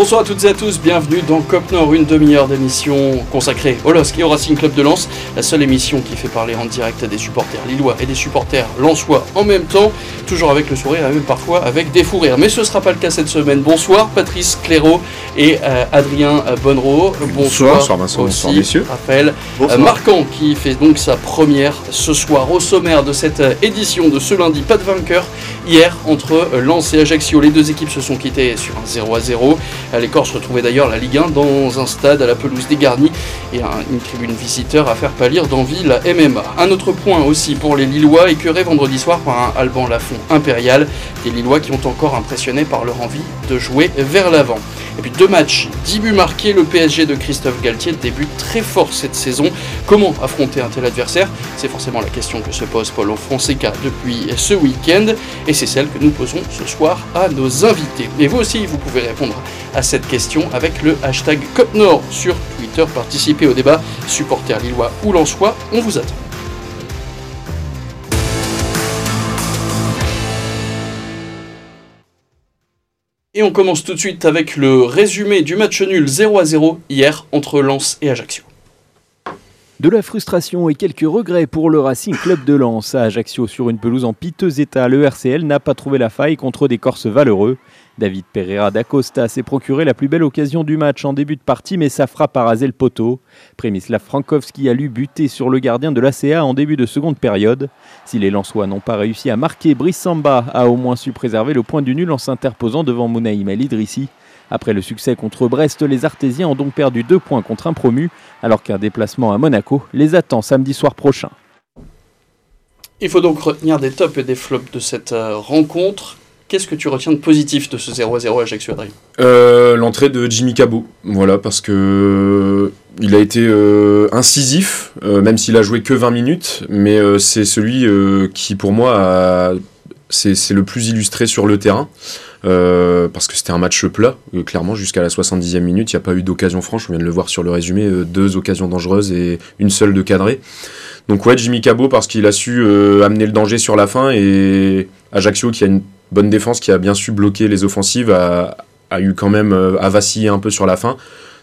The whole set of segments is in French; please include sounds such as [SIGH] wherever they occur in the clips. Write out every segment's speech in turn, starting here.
Bonsoir à toutes et à tous, bienvenue dans Cop Nord, une demi-heure d'émission consacrée au LOSC et au Racing Club de Lens, la seule émission qui fait parler en direct des supporters lillois et des supporters lensois en même temps, toujours avec le sourire et même parfois avec des fous rires. Mais ce ne sera pas le cas cette semaine. Bonsoir Patrice Clairaut et euh, Adrien Bonnereau. Bonsoir, bonsoir Vincent, aussi, bonsoir messieurs. Raphaël euh, Marquant qui fait donc sa première ce soir au sommaire de cette euh, édition de ce lundi. Pas de vainqueur hier entre Lens et Ajaccio. Les deux équipes se sont quittées sur un 0 à 0. Les Corses retrouvaient d'ailleurs la Ligue 1 dans un stade à la pelouse dégarnie et une tribune visiteur à faire pâlir d'envie la MMA. Un autre point aussi pour les Lillois, écœurés vendredi soir par un Alban Lafont impérial. Des Lillois qui ont encore impressionné par leur envie de jouer vers l'avant. Et puis deux matchs, 10 buts marqués, le PSG de Christophe Galtier débute très fort cette saison. Comment affronter un tel adversaire? C'est forcément la question que se pose Paulo Fonseca depuis ce week-end et c'est celle que nous posons ce soir à nos invités. Et vous aussi, vous pouvez répondre à cette question avec le hashtag COPNOR sur Twitter. Participez au débat, supporter lillois ou lensois, on vous attend. Et on commence tout de suite avec le résumé du match nul 0 à 0 hier entre Lens et Ajaccio. De la frustration et quelques regrets pour le Racing Club de Lens à Ajaccio sur une pelouse en piteux état. Le RCL n'a pas trouvé la faille contre des Corses valeureux. David Pereira d'Acosta s'est procuré la plus belle occasion du match en début de partie, mais sa frappe a rasé le poteau. Premislav Frankowski a lu buter sur le gardien de l'ACA en début de seconde période. Si les Lensois n'ont pas réussi à marquer, Brissamba a au moins su préserver le point du nul en s'interposant devant Mounaïm El Idrissi. Après le succès contre Brest, les Artésiens ont donc perdu deux points contre un promu, alors qu'un déplacement à Monaco les attend samedi soir prochain. Il faut donc retenir des tops et des flops de cette euh, rencontre. Qu'est-ce que tu retiens de positif de ce 0 0 Ajaccio Adrien euh, L'entrée de Jimmy Cabot, voilà, parce que euh, il a été euh, incisif, même s'il a joué que 20 minutes, mais c'est celui qui pour moi c'est le plus illustré sur le terrain. parce que c'était un match plat, clairement, jusqu'à la 70e minute, il n'y a pas eu d'occasion franche, on vient de le voir sur le résumé, deux occasions dangereuses et une seule de cadré. Donc ouais, Jimmy Cabot, parce qu'il a su amener le danger sur la fin, et Ajaccio qui a une bonne défense qui a bien su bloquer les offensives, a, eu quand même euh, à vaciller un peu sur la fin.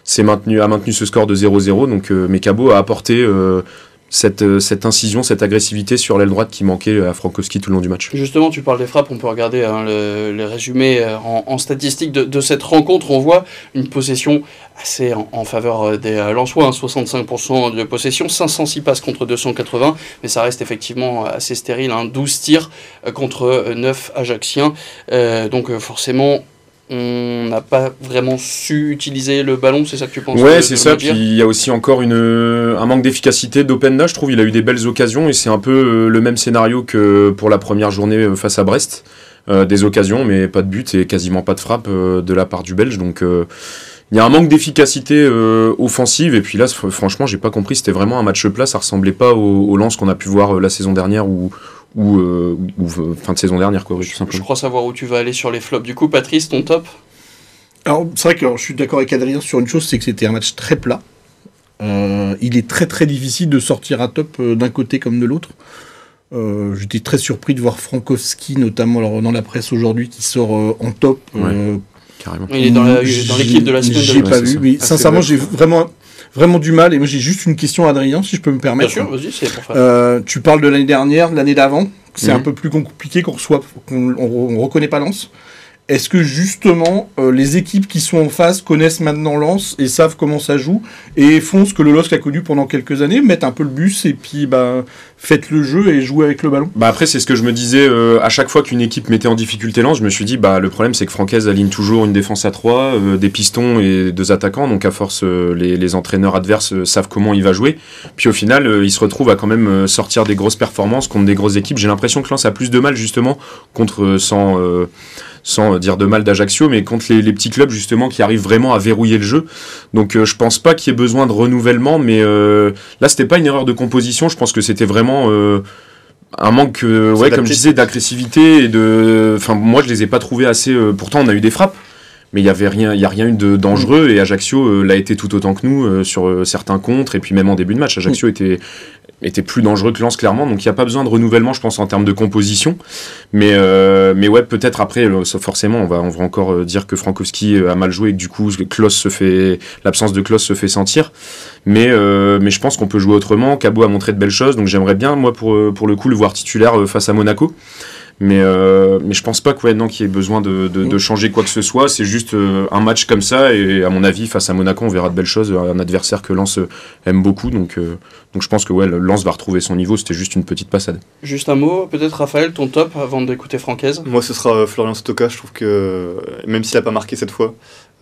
C'est maintenu, a maintenu ce score de 0-0. Donc euh, a apporté euh, cette, cette, incision, cette agressivité sur l'aile droite qui manquait à Frankowski tout le long du match. Justement, tu parles des frappes, on peut regarder hein, le, résumé en, en statistique de, cette rencontre. On voit une possession assez en, faveur des Lensois, 65% hein, de possession, 506 passes contre 280, mais ça reste effectivement assez stérile, 12 hein, tirs contre 9 Ajacciens. donc forcément, on n'a pas vraiment su utiliser le ballon, c'est ça que tu penses Ouais, c'est ça. Puis il y a aussi encore une, un manque d'efficacité d'Openda, je trouve. Il a eu des belles occasions et c'est un peu euh, le même scénario que pour la première journée euh, face à Brest. Euh, des occasions, mais pas de but et quasiment pas de frappe de la part du Belge. Donc il y a un manque d'efficacité offensive. Et puis là, franchement, j'ai pas compris. C'était vraiment un match plat. Ça ressemblait pas au, au lance qu'on a pu voir la saison dernière où ou, euh, euh, fin de saison dernière, quoi, tout simplement. Je crois savoir où tu vas aller sur les flops. Du coup, Patrice, ton top? Alors, c'est vrai que je suis d'accord avec Adrien sur une chose, c'est que c'était un match très plat. Euh, il est très très difficile de sortir un top d'un côté comme de l'autre. J'étais très surpris de voir Frankowski, notamment dans la presse aujourd'hui, qui sort en top. Carrément. Il est dans l'équipe de la semaine. J'ai pas vu, mais sincèrement, j'ai vraiment vraiment du mal. Et moi, j'ai juste une question à Adrien, si je peux me permettre. Bien sûr, vas-y, c'est pour euh, tu parles de l'année dernière, l'année d'avant. C'est un mhm. peu plus compliqué qu'on reçoit, qu'on on, reconnaît pas Lens. Est-ce que justement euh, les équipes qui sont en face connaissent maintenant Lens et savent comment ça joue et font ce que le LOSC a connu pendant quelques années, mettent un peu le bus et puis bah, faites le jeu et jouez avec le ballon? Bah Après, c'est ce que je me disais euh, à chaque fois qu'une équipe mettait en difficulté Lens, je me suis dit bah, le problème c'est que Francaise aligne toujours une défense à 3, euh, des pistons et deux attaquants, donc à force les, les, entraîneurs adverses savent comment il va jouer. Puis au final, il se retrouve à quand même sortir des grosses performances contre des grosses équipes. J'ai l'impression que Lens a plus de mal justement contre sans sans dire de mal d'Ajaccio, mais contre les, petits clubs justement qui arrivent vraiment à verrouiller le jeu. Donc euh, je pense pas qu'il y ait besoin de renouvellement, mais euh, là c'était pas une erreur de composition, je pense que c'était vraiment euh, un manque, ouais, comme je disais, d'agressivité et de. Enfin, moi je les ai pas trouvés assez. pourtant on a eu des frappes, mais il y avait rien, il y a rien eu de dangereux et Ajaccio l'a été tout autant que nous sur certains contres et puis même en début de match, Ajaccio était était plus dangereux que Lens clairement. Donc il n'y a pas besoin de renouvellement je pense en termes de composition. Mais mais ouais peut-être après forcément on va on va encore dire que Frankowski a mal joué et que du coup se fait l'absence de Klaus se fait sentir. Mais mais je pense qu'on peut jouer autrement. Cabo a montré de belles choses donc j'aimerais bien moi pour pour le coup le voir titulaire face à Monaco mais, euh, mais je pense pas qu'il y ait besoin de, de, changer quoi que ce soit. C'est juste euh, un match comme ça. Et à mon avis, face à Monaco, on verra de belles choses. Un adversaire que Lens aime beaucoup. Donc, euh, donc je pense que ouais, Lens va retrouver son niveau. C'était juste une petite passade. Juste un mot, peut-être Raphaël, ton top avant d'écouter Francaise? Moi, ce sera Florian Stoka. Je trouve que même s'il n'a pas marqué cette fois,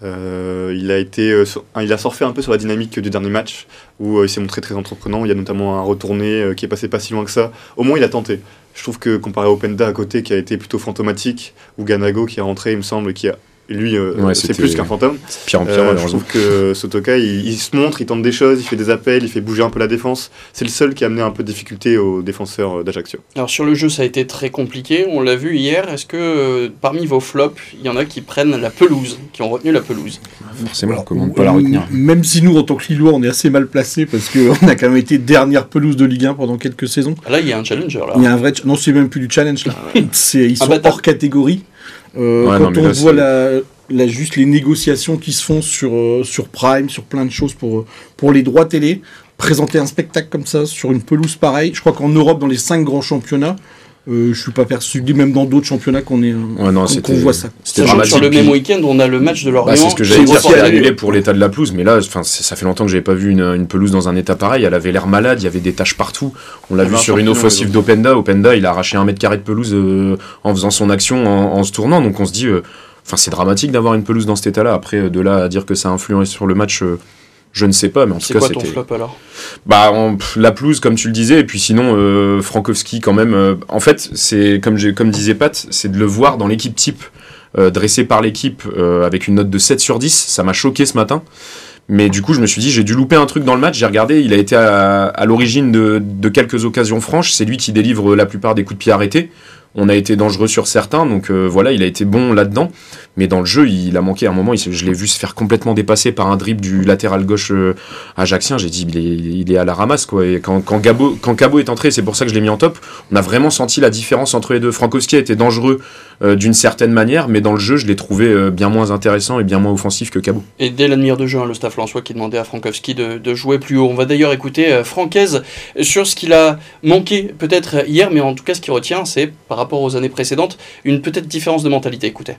il, a été, il a surfé un peu sur la dynamique du dernier match où il s'est montré très entreprenant. Il y a notamment un retourné qui est passé pas si loin que ça. Au moins, il a tenté. Je trouve que comparé à Openda à côté, qui a été plutôt fantomatique, ou Ganago qui est rentré, il me semble, qui a lui, euh, c'est plus qu'un fantôme. Pire en pire, euh, je trouve que Sotoka, il, se montre, il tente des choses, il fait des appels, il fait bouger un peu la défense. C'est le seul qui a amené un peu de difficulté aux défenseurs euh, d'Ajaccio. Alors sur le jeu, ça a été très compliqué, on l'a vu hier. Est-ce que parmi vos flops, il y en a qui prennent la pelouse, qui ont retenu la pelouse? Forcément, comment on peut la retenir Même si nous, en tant que Lillois, on est assez mal placé parce qu'on [LAUGHS] a quand même été dernière pelouse de Ligue 1 pendant quelques saisons. Ah, là, il y a un challenger. Là. Il y a un vrai. Non, c'est même plus du challenge là. ils sont hors catégorie. Quand on voit la, juste les négociations qui se font sur, euh, sur Prime, sur plein de choses pour, euh, pour les droits télé. Présenter un spectacle comme ça sur une pelouse pareille, je crois qu'en Europe, dans les cinq grands championnats, euh, je suis pas persuadé, même dans d'autres championnats qu'on est, ouais, qu'on voit ça. Sur le même week-end, on a le match de l'Orient. Bah, c'est ce que j'allais dire, c'est annulé pour l'état de la pelouse, mais là, ça fait longtemps que j'avais pas vu une, une, pelouse dans un état pareil. Elle avait l'air malade, il y avait des taches partout. On l'a vu sur une offensive d'Openda. Openda, il a arraché un mètre carré de pelouse en faisant son action, en, en, se tournant. Donc on se dit, Enfin, c'est dramatique d'avoir une pelouse dans cet état-là. Après, euh, de là à dire que ça a influé sur le match, euh, je ne sais pas. Mais en tout cas, c'était. C'est quoi ton flop alors? Bah, la pelouse, comme tu le disais, et puis sinon, euh, Frankowski, quand même. en fait, c'est comme, comme disait Pat, c'est de le voir dans l'équipe type, dressé par l'équipe, avec une note de 7 sur 10. Ça m'a choqué ce matin. Mais du coup, je me suis dit, j'ai dû louper un truc dans le match. J'ai regardé, il a été à, l'origine de, de, quelques occasions franches. C'est lui qui délivre la plupart des coups de pied arrêtés. On a été dangereux sur certains, donc euh, voilà, il a été bon là-dedans. Mais dans le jeu, il a manqué à un moment. je l'ai vu se faire complètement dépasser par un dribble du latéral gauche euh, ajaxien. J'ai dit, il est, à la ramasse. Quoi. Et quand, quand, Cabo est entré, c'est pour ça que je l'ai mis en top. On a vraiment senti la différence entre les deux. Frankowski a été dangereux euh, d'une certaine manière, mais dans le jeu, je l'ai trouvé euh, bien moins intéressant et bien moins offensif que Cabo. Et dès l'admire de jeu, hein, le staff Lançois qui demandait à Frankowski de, jouer plus haut. On va d'ailleurs écouter Francaise sur ce qu'il a manqué peut-être hier, mais en tout cas, ce qui retient, c'est par rapport aux années précédentes, une peut-être différence de mentalité. Écoutez.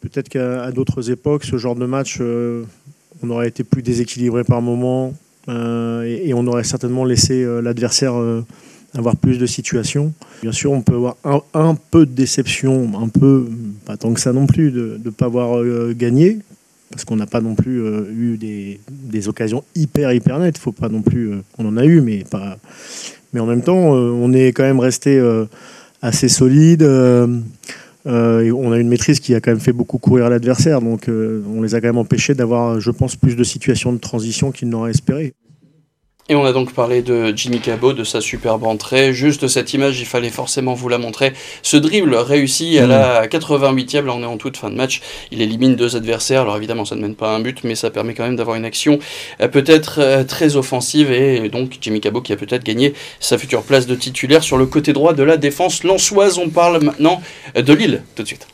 Peut-être qu'à d'autres époques, ce genre de match, on aurait été plus déséquilibré par moment et, on aurait certainement laissé l'adversaire avoir plus de situations. Bien sûr, on peut avoir un, peu de déception, un peu, pas tant que ça non plus, de ne pas avoir euh, gagné, parce qu'on n'a pas non plus euh, eu des, occasions hyper, hyper nettes. Faut pas non plus, euh, on en a eu, mais pas. Mais en même temps, on est quand même resté assez solide. Et on a une maîtrise qui a quand même fait beaucoup courir l'adversaire, donc on les a quand même empêchés d'avoir, je pense, plus de situations de transition qu'ils n'auraient espéré. Et on a donc parlé de Jimmy Cabot, de sa superbe entrée. Juste cette image, il fallait forcément vous la montrer. Ce dribble réussi à la 88e, là on est en toute fin de match. Il élimine deux adversaires. Alors évidemment, ça ne mène pas à un but, mais ça permet quand même d'avoir une action euh, peut-être euh, très offensive. Et donc Jimmy Cabot qui a peut-être gagné sa future place de titulaire sur le côté droit de la défense lançoise. On parle maintenant de Lille tout de suite.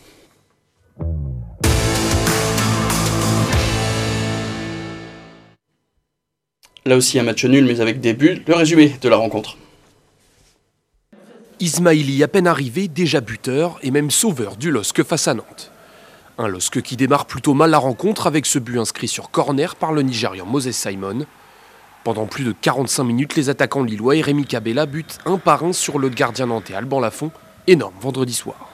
Là aussi un match nul mais avec des buts. Le résumé de la rencontre. Ismaili à peine arrivé, déjà buteur et même sauveur du LOSC face à Nantes. Un LOSC qui démarre plutôt mal la rencontre avec ce but inscrit sur corner par le Nigérian Moses Simon. Pendant plus de 45 minutes, les attaquants lillois et Rémi Cabella butent un par un sur le gardien nantais Alban Lafont, énorme vendredi soir.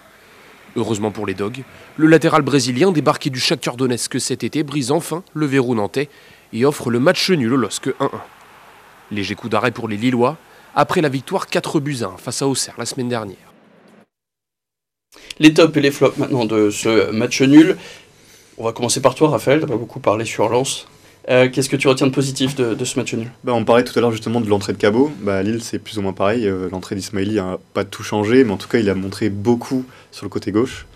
Heureusement pour les Dogs, le latéral brésilien débarqué du Shakhtar Donetsk cet été brise enfin le verrou nantais et offre le match nul au LOSC 1-1. Léger coup d'arrêt pour les Lillois, après la victoire 4 buts 1 face à Auxerre la semaine dernière. Les tops et les flops maintenant de ce match nul. On va commencer par toi, Raphaël. Tu pas beaucoup parlé sur Lens. Euh, qu'est-ce que tu retiens de positif de, ce match nul? Bah, On parlait tout à l'heure justement de l'entrée de Cabot. Bah, Lille, c'est plus ou moins pareil. Euh, l'entrée d'Ismaili n'a pas tout changé, mais en tout cas, il a montré beaucoup sur le côté gauche.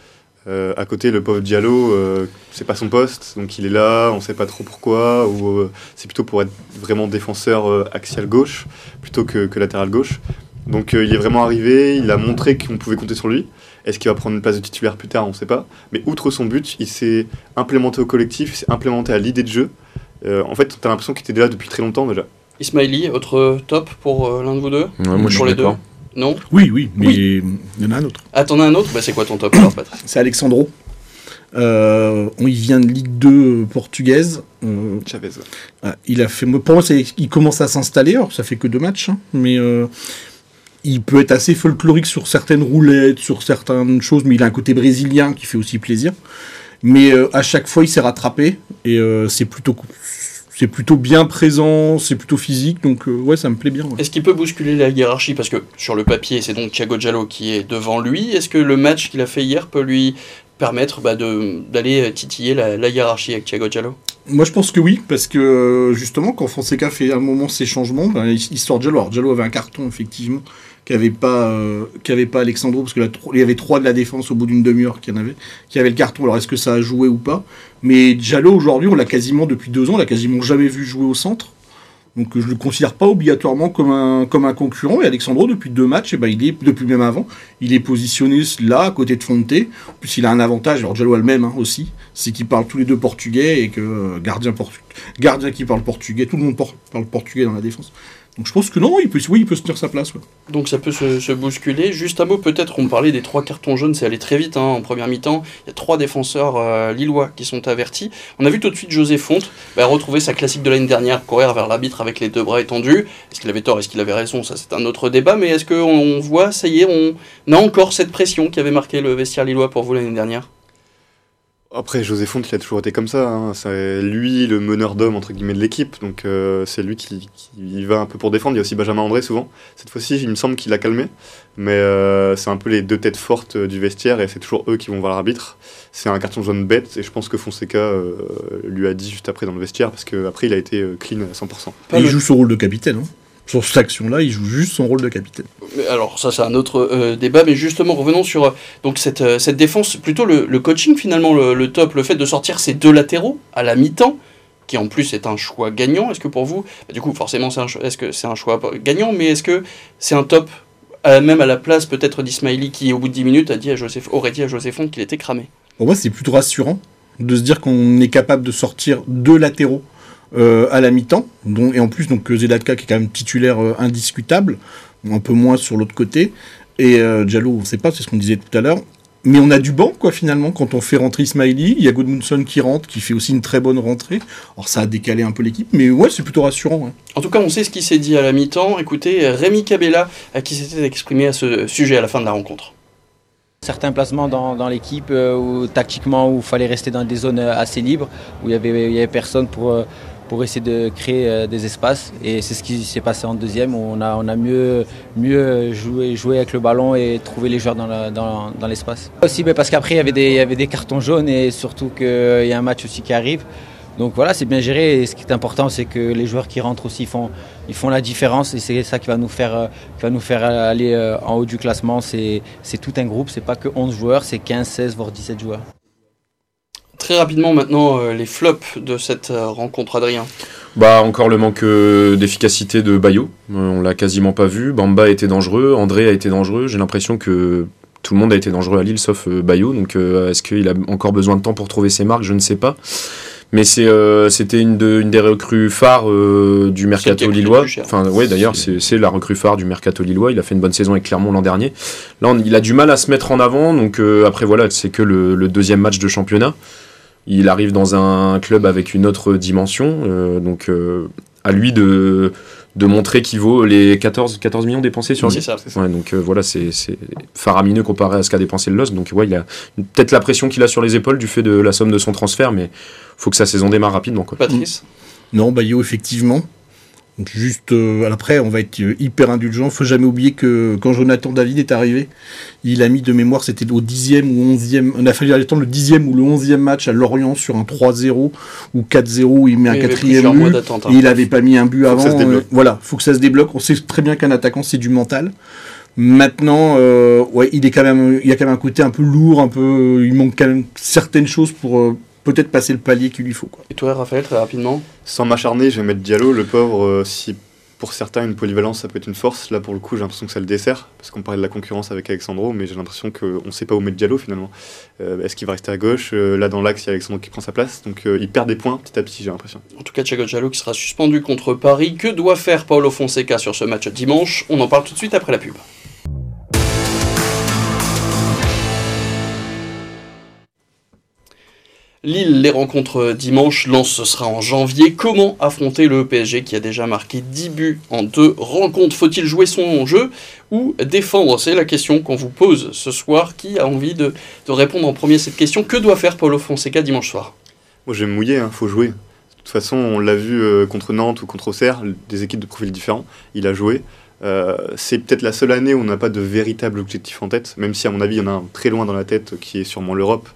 Euh, à côté, le pauvre Diallo, euh, c'est pas son poste, donc il est là, on sait pas trop pourquoi, ou euh, c'est plutôt pour être vraiment défenseur euh, axial gauche plutôt que, que latéral gauche. Donc euh, il est vraiment arrivé, il a montré qu'on pouvait compter sur lui. Est-ce qu'il va prendre une place de titulaire plus tard On ne sait pas. Mais outre son but, il s'est implémenté au collectif, il s'est implémenté à l'idée de jeu. Euh, en fait, tu as l'impression qu'il était là depuis très longtemps déjà. Ismaili, autre top pour euh, l'un de vous deux? Ouais, moi, je Pour suis les deux? d'accord. Non Oui, oui, mais il y en a un autre. Ah, t'en as un autre Bah, c'est quoi ton top alors, Patrice C'est Alexandro. Euh, il vient de Ligue 2 portugaise. Euh, Chavez. ah, il a fait. Pour moi, il commence à s'installer. Alors, ça fait que deux matchs, hein, mais euh, il peut être assez folklorique sur certaines roulettes, sur certaines choses. Mais il a un côté brésilien qui fait aussi plaisir. Mais euh, à chaque fois, il s'est rattrapé et euh, c'est plutôt, c'est plutôt bien présent, c'est plutôt physique. Donc, euh, ouais, ça me plaît bien. ouais. Est-ce qu'il peut bousculer la hiérarchie? Parce que sur le papier, c'est donc Thiago Giallo qui est devant lui. Est-ce que le match qu'il a fait hier peut lui permettre bah, de- d'aller titiller la, la hiérarchie avec Thiago Giallo Moi, je pense que oui, parce que euh, justement, quand Fonseca fait à un moment ses changements, ben, sort Diallo. Alors, avait un carton, effectivement, qu'avait pas, euh, qu'avait pas Alexandro, parce que il y avait trois de la défense au bout d'une demi-heure qui en avait, avait le carton. Alors, est-ce que ça a joué ou pas? Mais Diallo, aujourd'hui, on l'a quasiment, depuis deux ans, on l'a quasiment jamais vu jouer au centre. Donc, je le considère pas obligatoirement comme un, comme un concurrent. Et Alexandro, depuis deux matchs, eh ben, il est, depuis même avant, il est positionné là, à côté de Fonte. Plus, il a un avantage, alors Diallo a le même hein, aussi, c'est qu'ils parlent tous les deux portugais et que euh, gardien, portu- gardien qui parle portugais, tout le monde parle portugais dans la défense. Donc je pense que non, il peut, oui, il peut se tenir sa place. Donc ça peut se, se bousculer. Juste un mot, peut-être, on parlait des trois cartons jaunes, c'est allé très vite hein, en première mi-temps. Il y a trois défenseurs euh, lillois qui sont avertis. On a vu tout de suite José Fonte bah, retrouver sa classique de l'année dernière, courir vers l'arbitre avec les deux bras étendus. Est-ce qu'il avait tort, est-ce qu'il avait raison? Ça, c'est un autre débat. Mais est-ce qu'on voit, ça y est, on a encore cette pression qui avait marqué le vestiaire lillois pour vous l'année dernière? Après, José Font, il a toujours été comme ça. hein. C'est lui le meneur d'homme entre guillemets de l'équipe, donc euh, c'est lui qui, qui va un peu pour défendre. Il y a aussi Benjamin André souvent. Cette fois-ci, il me semble qu'il a calmé, mais euh, c'est un peu les deux têtes fortes euh, du vestiaire et c'est toujours eux qui vont voir l'arbitre. C'est un carton jaune bête et je pense que Fonseca euh, lui a dit juste après dans le vestiaire parce qu'après il a été clean à 100%. Pas Et il joue son rôle de capitaine. hein. Sur cette action-là, il joue juste son rôle de capitaine. Mais alors ça c'est un autre euh, débat, mais justement revenons sur euh, donc cette, euh, cette défense, plutôt le, le coaching finalement, le, le top, le fait de sortir ces deux latéraux à la mi-temps, qui en plus est un choix gagnant. Est-ce que pour vous, bah, du coup forcément c'est un est-ce que c'est un choix gagnant, mais est-ce que c'est un top à- même à la place peut-être d'Ismaili qui au bout de 10 minutes a dit à Joseph, aurait dit à José Font qu'il était cramé? Pour moi, c'est plutôt rassurant de se dire qu'on est capable de sortir deux latéraux euh, à la mi-temps, dont, et en plus donc Zedatka qui est quand même titulaire euh, indiscutable, un peu moins sur l'autre côté, et euh, Diallo, on ne sait pas, c'est ce qu'on disait tout à l'heure. Mais on a du banc, quoi, finalement, quand on fait rentrer Ismaili. Il y a Goodmanson qui rentre, qui fait aussi une très bonne rentrée. Alors, ça a décalé un peu l'équipe, mais ouais, c'est plutôt rassurant. ouais. En tout cas, on sait ce qui s'est dit à la mi-temps. Écoutez, Rémi Cabella, à qui s'était exprimé à ce sujet à la fin de la rencontre. Certains placements dans, dans l'équipe euh, où tactiquement où il fallait rester dans des zones euh, assez libres, où il y avait, personne pour, euh, pour essayer de créer euh, des espaces. Et c'est ce qui s'est passé en deuxième, où on a, on a mieux, mieux joué, avec le ballon et trouvé les joueurs dans, dans, l'espace. Aussi ben, parce qu'après il y, avait des, il y avait des cartons jaunes et surtout qu'il y a un match aussi qui arrive. Donc voilà, c'est bien géré et ce qui est important, c'est que les joueurs qui rentrent aussi font, ils font la différence et c'est ça qui va nous faire, euh, qui va nous faire aller euh, en haut du classement. C'est c'est tout un groupe, c'est pas que 11 joueurs, c'est 15, 16, voire 17 joueurs. Très rapidement maintenant, euh, les flops de cette euh, rencontre, Adrien. Bah encore le manque euh, d'efficacité de Bayo, on l'a quasiment pas vu. Bamba été dangereux, André a été dangereux. J'ai l'impression que tout le monde a été dangereux à Lille sauf Bayo. Donc est-ce qu'il a encore besoin de temps pour trouver ses marques? Je ne sais pas. Mais c'est c'était une, de- une des recrues phares du mercato lillois. Enfin ouais d'ailleurs c'est c'est la recrue phare du mercato lillois. Il a fait une bonne saison avec Clermont l'an dernier. Là on- il a du mal à se mettre en avant. Donc après voilà c'est que le, le deuxième match de championnat. Il arrive dans un club avec une autre dimension. euh, donc euh, à lui de, de montrer qu'il vaut les 14, 14 millions dépensés sur lui. C'est ça. Ouais, donc euh, voilà, c'est c'est faramineux comparé à ce qu'a dépensé le LOS. Donc ouais, il a peut-être la pression qu'il a sur les épaules du fait de la somme de son transfert, mais faut que sa saison démarre rapidement. Quoi. Patrice? Non, Bayo, effectivement. Donc juste euh, après, on va être euh, hyper indulgent. Faut jamais oublier que quand Jonathan David est arrivé, il a mis de mémoire, c'était au dixième ou onzième. On a fallu attendre le dixième ou le onzième match à Lorient sur un 3-0 ou 4-0 où il met un Il quatrième but. hein. Et il n'avait pas mis un but avant. euh, voilà, faut que ça se débloque. On sait très bien qu'un attaquant c'est du mental. Maintenant, euh, ouais, il est quand même, il y a quand même un côté un peu lourd, un peu, il manque quand même certaines choses pour euh, peut-être passer le palier qu'il lui faut. Quoi. Et toi, Raphaël, très rapidement Sans m'acharner, je vais mettre Diallo, le pauvre, euh, si pour certains une polyvalence ça peut être une force, là pour le coup j'ai l'impression que ça le dessert, parce qu'on parlait de la concurrence avec Alexandro, mais j'ai l'impression qu'on ne sait pas où mettre Diallo finalement. Euh, Est-ce qu'il va rester à gauche? Euh, Là dans l'axe il y a Alexandro qui prend sa place, donc euh, il perd des points petit à petit j'ai l'impression. En tout cas, Thiago Diallo qui sera suspendu contre Paris. Que doit faire Paulo Fonseca sur ce match dimanche? On en parle tout de suite après la pub. Lille les rencontres dimanche, Lens ce sera en janvier. Comment affronter le PSG qui a déjà marqué 10 buts en deux rencontres? Faut-il jouer son jeu ou défendre? C'est la question qu'on vous pose ce soir. Qui a envie de, répondre en premier à cette question? Que doit faire Paulo Fonseca dimanche soir? Moi je vais me mouiller, il faut jouer. De toute façon on l'a vu euh, contre Nantes ou contre Auxerre, des équipes de profils différents, il a joué. Euh, c'est peut-être la seule année où on n'a pas de véritable objectif en tête, même si à mon avis il y en a un très loin dans la tête qui est sûrement l'Europe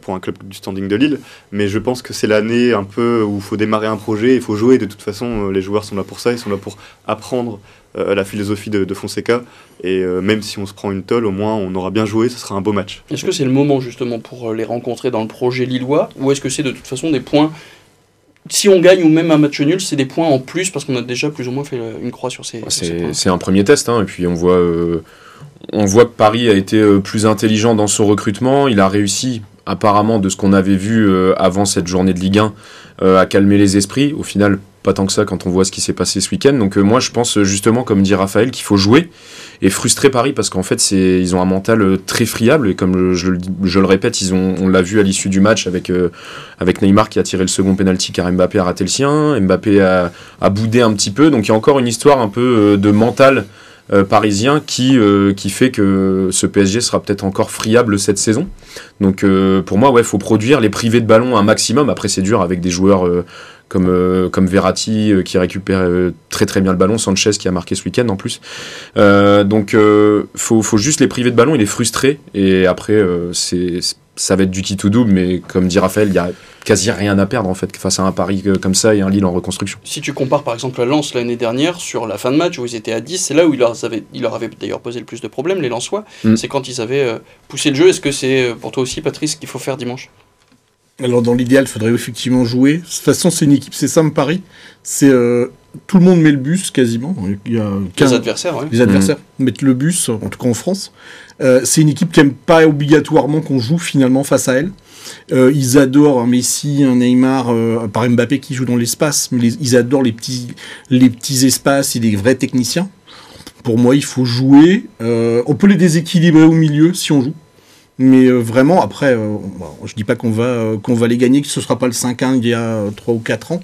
pour un club du standing de Lille. Mais je pense que c'est l'année un peu où il faut démarrer un projet, il faut jouer. De toute façon, euh, les joueurs sont là pour ça, ils sont là pour apprendre euh, la philosophie de, de Fonseca. Et euh, même si on se prend une tolle, au moins on aura bien joué, ce sera un beau match. Est-ce que c'est le moment justement pour euh, les rencontrer dans le projet lillois? Ou est-ce que c'est de toute façon des points si on gagne ou même un match nul, c'est des points en plus parce qu'on a déjà plus ou moins fait euh, une croix sur ces, sur ces points? C'est c'est un premier test, hein, et puis on voit, euh, on voit que Paris a été euh, plus intelligent dans son recrutement. Il a réussi, apparemment, de ce qu'on avait vu euh, avant cette journée de Ligue 1, euh, à calmer les esprits. Au final, pas tant que ça quand on voit ce qui s'est passé ce week-end. Donc euh, moi, je pense justement, comme dit Raphaël, qu'il faut jouer et frustrer Paris parce qu'en fait, ils ont un mental très friable et comme je, le répète, ils ont, on l'a vu à l'issue du match avec, avec Neymar qui a tiré le second penalty car Mbappé a raté le sien. Mbappé a, a boudé un petit peu. Donc il y a encore une histoire un peu de mental parisien qui, euh, qui fait que ce PSG sera peut-être encore friable cette saison. Donc euh, pour moi, ouais, faut produire, les priver de ballon un maximum. Après, c'est dur avec des joueurs euh, comme, euh, comme Verratti euh, qui récupère euh, très très bien le ballon, Sanchez qui a marqué ce week-end en plus. Euh, donc euh, faut, faut juste les priver de ballon et les frustrer. Et après, euh, c'est ça va être du qui tout double, mais comme dit Raphaël, il y a quasi rien à perdre en fait face à un Paris euh, comme ça et un Lille en reconstruction. Si tu compares par exemple à Lens l'année dernière, sur la fin de match où ils étaient à 10, c'est là où il leur avait, il leur avait d'ailleurs posé le plus de problèmes, les Lensois. Mm. C'est quand ils avaient euh, poussé le jeu. Est-ce que c'est euh, pour toi aussi, Patrice, ce qu'il faut faire dimanche? Alors dans l'idéal, il faudrait effectivement jouer. De toute façon, c'est une équipe, c'est simple Paris. C'est euh, tout le monde met le bus quasiment. Il y a Les 15 adversaires, ouais. les adversaires mettent le bus, en tout cas en France. Euh, c'est une équipe qui aime pas obligatoirement qu'on joue finalement face à elle. Euh, ils adorent un Messi, un Neymar, euh, par Mbappé qui joue dans l'espace, mais les- ils adorent les petits, les petits espaces et les vrais techniciens. Pour moi, il faut jouer. Euh, on peut les déséquilibrer au milieu si on joue. Mais euh, vraiment, après, euh, bon, je dis pas qu'on va, euh, qu'on va les gagner, que ce sera pas le 5-1 il y a 3 ou 4 ans.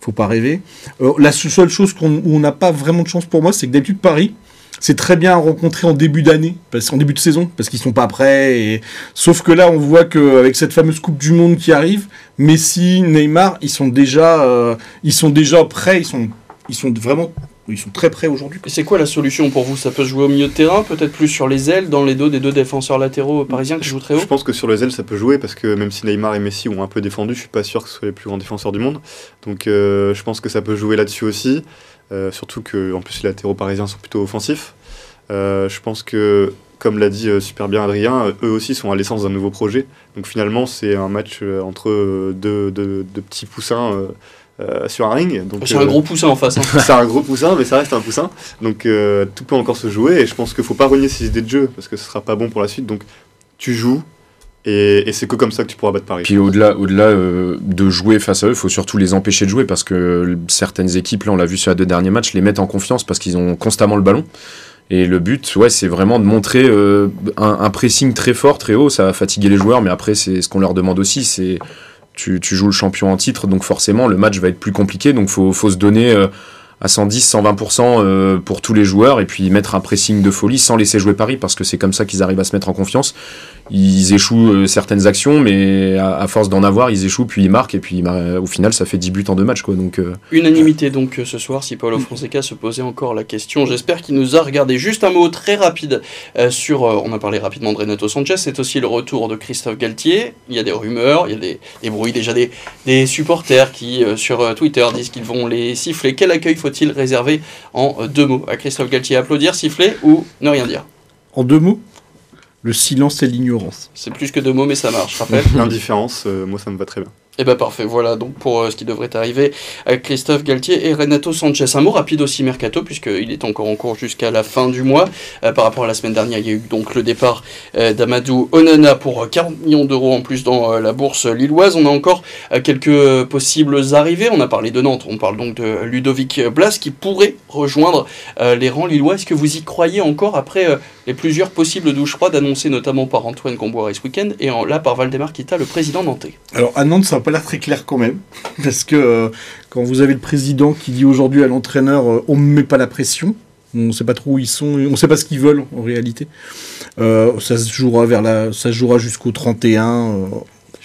Faut pas rêver. Euh, la seule chose qu'on- où on n'a pas vraiment de chance pour moi, c'est que d'habitude, Paris, c'est très bien à rencontrer en début d'année, parce en début de saison, parce qu'ils sont pas prêts. Sauf que là, on voit qu'avec cette fameuse Coupe du Monde qui arrive, Messi, Neymar, ils sont déjà, euh, ils sont déjà prêts. Ils sont vraiment, ils sont très prêts aujourd'hui. C'est quoi la solution pour vous? Ça peut se jouer au milieu de terrain, peut-être plus sur les ailes, dans les dos des deux défenseurs latéraux parisiens qui jouent très haut? Je pense que sur les ailes, ça peut jouer parce que même si Neymar et Messi ont un peu défendu, je suis pas sûr que ce soit les plus grands défenseurs du monde. Donc euh, je pense que ça peut jouer là-dessus aussi. Euh, surtout que en plus les latéraux parisiens sont plutôt offensifs. Euh, je pense que, comme l'a dit euh, super bien Adrien, euh, eux aussi sont à l'essence d'un nouveau projet. Donc finalement, c'est un match entre deux, deux- deux petits poussins euh, sur un ring. Donc, C'est un euh, gros poussin en face. hein. [LAUGHS] c'est un gros poussin, mais ça reste un poussin. Donc euh, tout peut encore se jouer. Et je pense qu'il faut pas renier ses idées de jeu parce que ce sera pas bon pour la suite. Donc tu joues et, et c'est que comme ça que tu pourras battre Paris. Puis au-delà, au-delà euh, de jouer face à eux, il faut surtout les empêcher de jouer parce que certaines équipes, là on l'a vu sur les deux derniers matchs, les mettent en confiance parce qu'ils ont constamment le ballon. Et le but, ouais, c'est vraiment de montrer euh, un, un pressing très fort, très haut. Ça va fatiguer les joueurs, mais après, c'est ce qu'on leur demande aussi. C'est tu, joues le champion en titre, donc forcément le match va être plus compliqué. Donc faut, faut se donner euh, à 110, 120% euh, pour tous les joueurs et puis mettre un pressing de folie sans laisser jouer Paris parce que c'est comme ça qu'ils arrivent à se mettre en confiance. Ils échouent euh, certaines actions, mais à, force d'en avoir, ils échouent puis ils marquent et puis bah, au final ça fait 10 buts en deux matchs quoi. Donc euh, Unanimité donc ce soir si Paulo Fonseca se posait encore la question. J'espère qu'il nous a regardé. Juste un mot très rapide sur. on a parlé rapidement de Renato Sanchez. C'est aussi le retour de Christophe Galtier. Il y a des rumeurs, il y a des, des bruits déjà des, des supporters qui sur Twitter disent qu'ils vont les siffler. Quel accueil faut faut-il réserver en euh, deux mots? À Christophe Galtier, applaudir, siffler ou ne rien dire? En deux mots Le silence et l'ignorance. C'est plus que deux mots, mais ça marche, rappelle [LAUGHS] L'indifférence, euh, moi ça me va très bien. Eh ben parfait, voilà donc pour euh, ce qui devrait arriver Christophe Galtier et Renato Sanchez. Un mot rapide aussi Mercato, puisqu'il est encore en cours jusqu'à la fin du mois. Euh, par rapport à la semaine dernière, il y a eu donc le départ euh, d'Amadou Onana pour 40 millions d'euros en plus dans la bourse lilloise. On a encore quelques possibles arrivées. On a parlé de Nantes, on parle donc de Ludovic Blas qui pourrait rejoindre les rangs lillois. Est-ce que vous y croyez encore après les plusieurs possibles douches froides annoncées notamment par Antoine Comboiré ce week-end et là par Valdemar Kita, le président nantais? Alors à Nantes, ça n'a pas l'air très clair quand même, [LAUGHS] parce que euh, quand vous avez le président qui dit aujourd'hui à l'entraîneur euh, on ne met pas la pression, on ne sait pas trop où ils sont, on ne sait pas ce qu'ils veulent en réalité. Euh, ça se jouera vers la, ça se jouera jusqu'au 31. euh,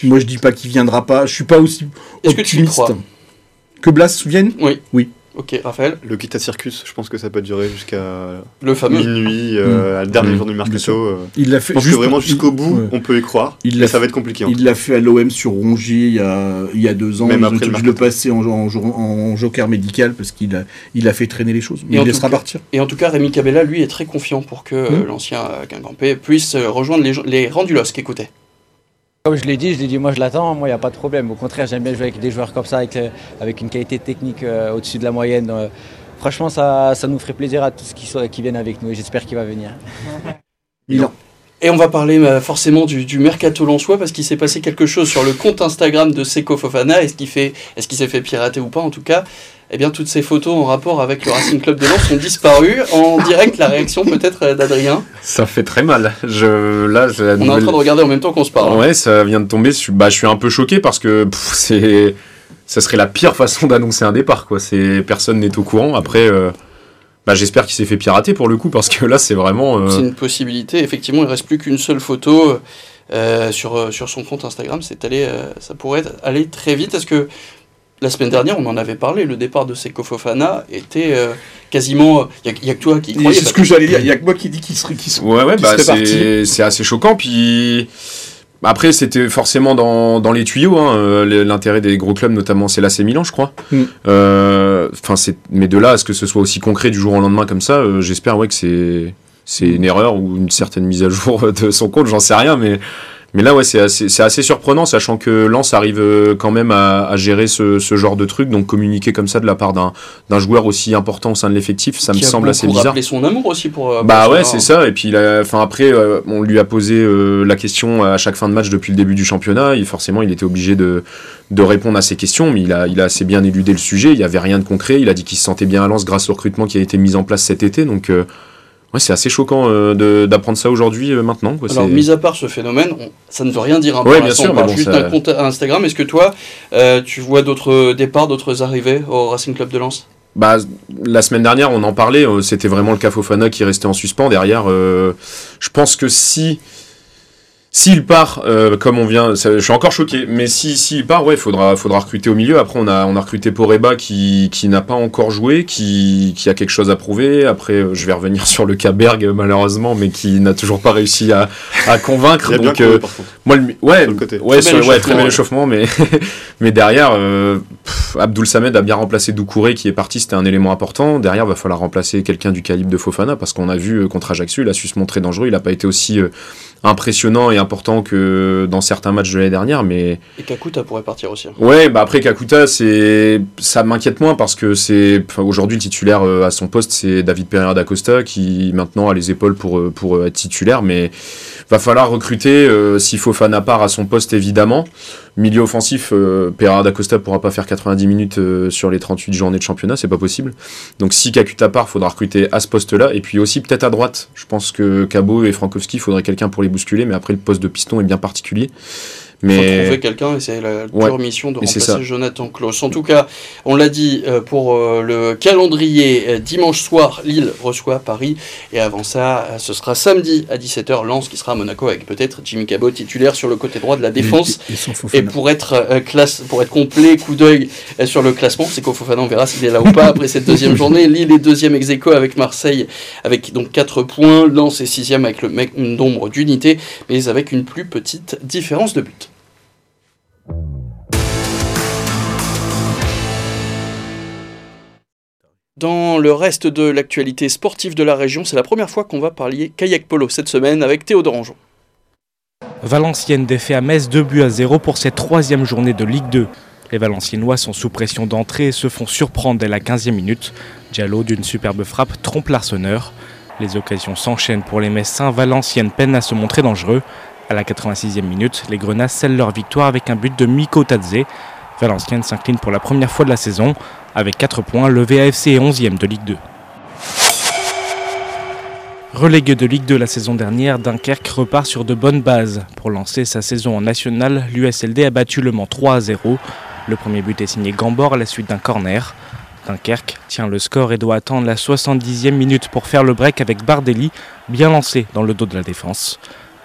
moi je dis pas qu'il viendra pas, je suis pas aussi que optimiste crois? que Blas vienne? Oui. Oui. Ok, Raphaël, Le Kita Circus, je pense que ça peut durer jusqu'à le fameux. minuit, euh, à le dernier Mmh. jour du mercato. euh. Il l'a Je fait pense que juste- vraiment il- jusqu'au bout, ouais. on peut y croire. Il l'a ça va être compliqué. hein. Il l'a fait à l'OM sur Rongier il y a, il y a deux ans. Même Ils après le le passer en, en- en joker médical parce qu'il a, il a fait traîner les choses. Mais Et en il tout laissera cas- partir. Et en tout cas, Rémi Cabella, lui, est très confiant pour que euh, Mm. l'ancien euh, Guingampé puisse euh, rejoindre les, les rangs du LOSC. Comme je l'ai dit, je l'ai dit, moi je l'attends, moi il n'y a pas de problème. Au contraire, j'aime bien jouer avec des joueurs comme ça, avec, euh, une qualité technique euh, au-dessus de la moyenne. Euh, franchement, ça, nous ferait plaisir à tous qui, qui viennent avec nous et j'espère qu'il va venir. [LAUGHS] Et on va parler forcément du, mercato lensois parce qu'il s'est passé quelque chose sur le compte Instagram de Seko Fofana. Est-ce qu'il s'est fait pirater ou pas En tout cas, eh bien toutes ces photos en rapport avec le Racing Club de Lens ont disparu. En direct, la réaction peut-être euh, d'Adrien. Ça fait très mal. Je, là, je- On est en train de regarder en même temps qu'on se parle. Ouais, ça vient de tomber. Je suis, bah, je suis un peu choqué parce que c'est, ça serait la pire façon d'annoncer un départ. Quoi. C'est, personne n'est au courant. Après, euh, bah, j'espère qu'il s'est fait pirater pour le coup parce que là, c'est vraiment. euh, C'est une possibilité. Effectivement, il reste plus qu'une seule photo euh, sur, sur son compte Instagram. C'est allé, euh, ça pourrait aller très vite. Est-ce que la semaine dernière, on en avait parlé, le départ de Seko Fofana était euh, quasiment. Il n'y a, que toi qui croyais. C'est ce que j'allais dire. Il y a que moi qui dis qu'il serait, Ouais, ouais, bah, serait c'est, assez choquant. Puis après, c'était forcément dans, dans les tuyaux. hein, euh, L'intérêt des gros clubs, notamment, c'est l'AC Milan, je crois. Mm. Euh, Enfin, mais de là à ce que ce soit aussi concret du jour au lendemain comme ça, euh, j'espère ouais que c'est, c'est une erreur ou une certaine mise à jour [LAUGHS] de son compte, j'en sais rien, mais. Mais là, ouais, c'est assez, assez surprenant, sachant que Lens arrive euh, quand même à, à gérer ce, ce genre de truc, donc communiquer comme ça de la part d'un, joueur aussi important au sein de l'effectif, ça me a semble assez bizarre. rappelé son amour aussi pour. euh, Bah pour ouais, c'est hein. ça. Et puis, il a- enfin après, euh, on lui a posé euh, la question à chaque fin de match depuis le début du championnat. Et forcément, il était obligé de, de répondre à ces questions, mais il a, il a assez bien éludé le sujet. Il y avait rien de concret. Il a dit qu'il se sentait bien à Lens grâce au recrutement qui a été mis en place cet été. Donc, euh, ouais, c'est assez choquant euh, d'apprendre ça aujourd'hui, euh, maintenant. quoi. Alors, mis à part ce phénomène, on- ça ne veut rien dire. Hein, Ouais, bien l'instant, sûr, on mais parle bon, juste ça- d'un compte Instagram. Est-ce que toi, euh, tu vois d'autres départs, d'autres arrivées au Racing Club de Lens? Bah, la semaine dernière, on en parlait. euh, C'était vraiment le cas Fofana qui restait en suspens. Derrière, euh, je pense que si. S'il part, euh, comme on vient, ça- je suis encore choqué, mais si s'il part, ouais, faudra, faudra recruter au milieu. Après, on a, on a recruté Poreba qui, qui n'a pas encore joué, qui, qui a quelque chose à prouver. Après, euh, je vais revenir [LAUGHS] sur le cas Berg, malheureusement, mais qui n'a toujours pas réussi à, à convaincre. Il a bien Donc, couru, euh, par contre. moi, le, ouais, le côté. ouais, Très bel ouais, échauffement, très bel échauffement, mais, [LAUGHS] mais derrière, euh, pff, Abdoul Samed a bien remplacé Doucouré qui est parti, c'était un élément important. Derrière, va falloir remplacer quelqu'un du calibre de Fofana parce qu'on a vu euh, contre Ajaccio, il a su se montrer dangereux, il n'a pas été aussi euh, impressionnant et important que dans certains matchs de l'année dernière, mais Et Kakuta pourrait partir aussi. hein. Ouais, bah après Kakuta, c'est ça m'inquiète moins parce que c'est enfin, aujourd'hui le titulaire euh, à son poste, c'est David Pereira da Costa qui maintenant a les épaules pour euh, pour euh, être titulaire, mais va falloir recruter euh, si Fofana part à son poste évidemment. Milieu offensif, euh, Pereira da Costa pourra pas faire 90 minutes euh, sur les 38 journées de championnat, c'est pas possible. Donc si Kakuta part, faudra recruter à ce poste-là et puis aussi peut-être à droite. Je pense que Cabo et Frankowski, faudrait quelqu'un pour les bousculer, mais après le poste de piston est bien particulier. Il faut Mais trouver quelqu'un et c'est la Ouais. dure mission de Et remplacer. Jonathan Klaus. En tout cas, on l'a dit euh, pour euh, le calendrier, euh, dimanche soir, Lille reçoit Paris. Et avant ça, ce sera samedi à 17h, Lens qui sera à Monaco avec peut-être Jimmy Cabot titulaire sur le côté droit de la défense. Et, pour être, classe, pour être complet, coup d'œil sur le classement, c'est qu'au Fofana, on verra s'il est là ou pas après cette deuxième journée. Lille est deuxième ex aequo avec Marseille, avec donc 4 points. Lens est sixième avec le même nombre d'unités, mais avec une plus petite différence de but. Dans le reste de l'actualité sportive de la région, c'est la première fois qu'on va parler kayak polo cette semaine avec Théo Dorangeon. Valenciennes défait à Metz 2 buts à 0 pour cette troisième journée de Ligue 2. Les Valenciennois sont sous pression d'entrée et se font surprendre dès la 15e minute. Diallo, d'une superbe frappe, trompe l'arseneur. Les occasions s'enchaînent pour les Messins. Valenciennes peine à se montrer dangereux. À la 86e minute, les Grenats scellent leur victoire avec un but de Miko Tadze. Valenciennes s'incline pour la première fois de la saison. Avec 4 points, le VAFC est 11e de Ligue 2. Relégué de Ligue 2 la saison dernière, Dunkerque repart sur de bonnes bases. Pour lancer sa saison en national, l'USLD a battu Le Mans 3 à 0. Le premier but est signé Gambor à la suite d'un corner. Dunkerque tient le score et doit attendre la 70e minute pour faire le break avec Bardelli, bien lancé dans le dos de la défense.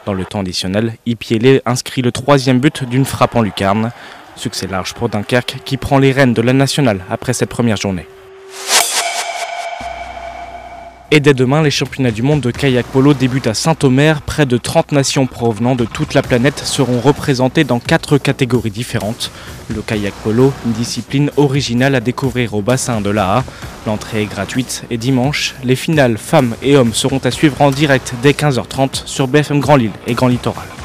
Dans le temps additionnel, Ipiele inscrit le troisième but d'une frappe en lucarne. Succès large pour Dunkerque qui prend les rênes de la nationale après cette première journée. Et dès demain, les championnats du monde de kayak polo débutent à Saint-Omer. Près de 30 nations provenant de toute la planète seront représentées dans quatre catégories différentes. Le kayak polo, une discipline originale à découvrir au bassin de l'AA. L'entrée est gratuite et dimanche, les finales femmes et hommes seront à suivre en direct dès 15h30 sur BFM Grand Lille et Grand Littoral.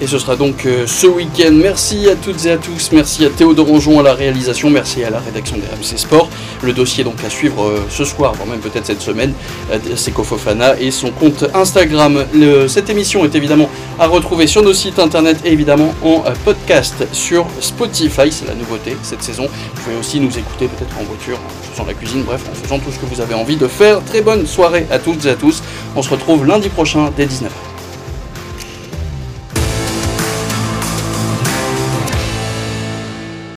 Et ce sera donc euh, ce week-end. Merci à toutes et à tous. Merci à Théo Dorangeon à la réalisation. Merci à la rédaction des RMC Sport. Le dossier donc à suivre euh, ce soir, voire même peut-être cette semaine. Euh, c'est Kofofana et son compte Instagram. cette émission est évidemment à retrouver sur nos sites internet et évidemment en podcast sur Spotify. C'est la nouveauté cette saison. Vous pouvez aussi nous écouter peut-être en voiture, en faisant la cuisine, bref, en faisant tout ce que vous avez envie de faire. Très bonne soirée à toutes et à tous. On se retrouve lundi prochain dès 19h.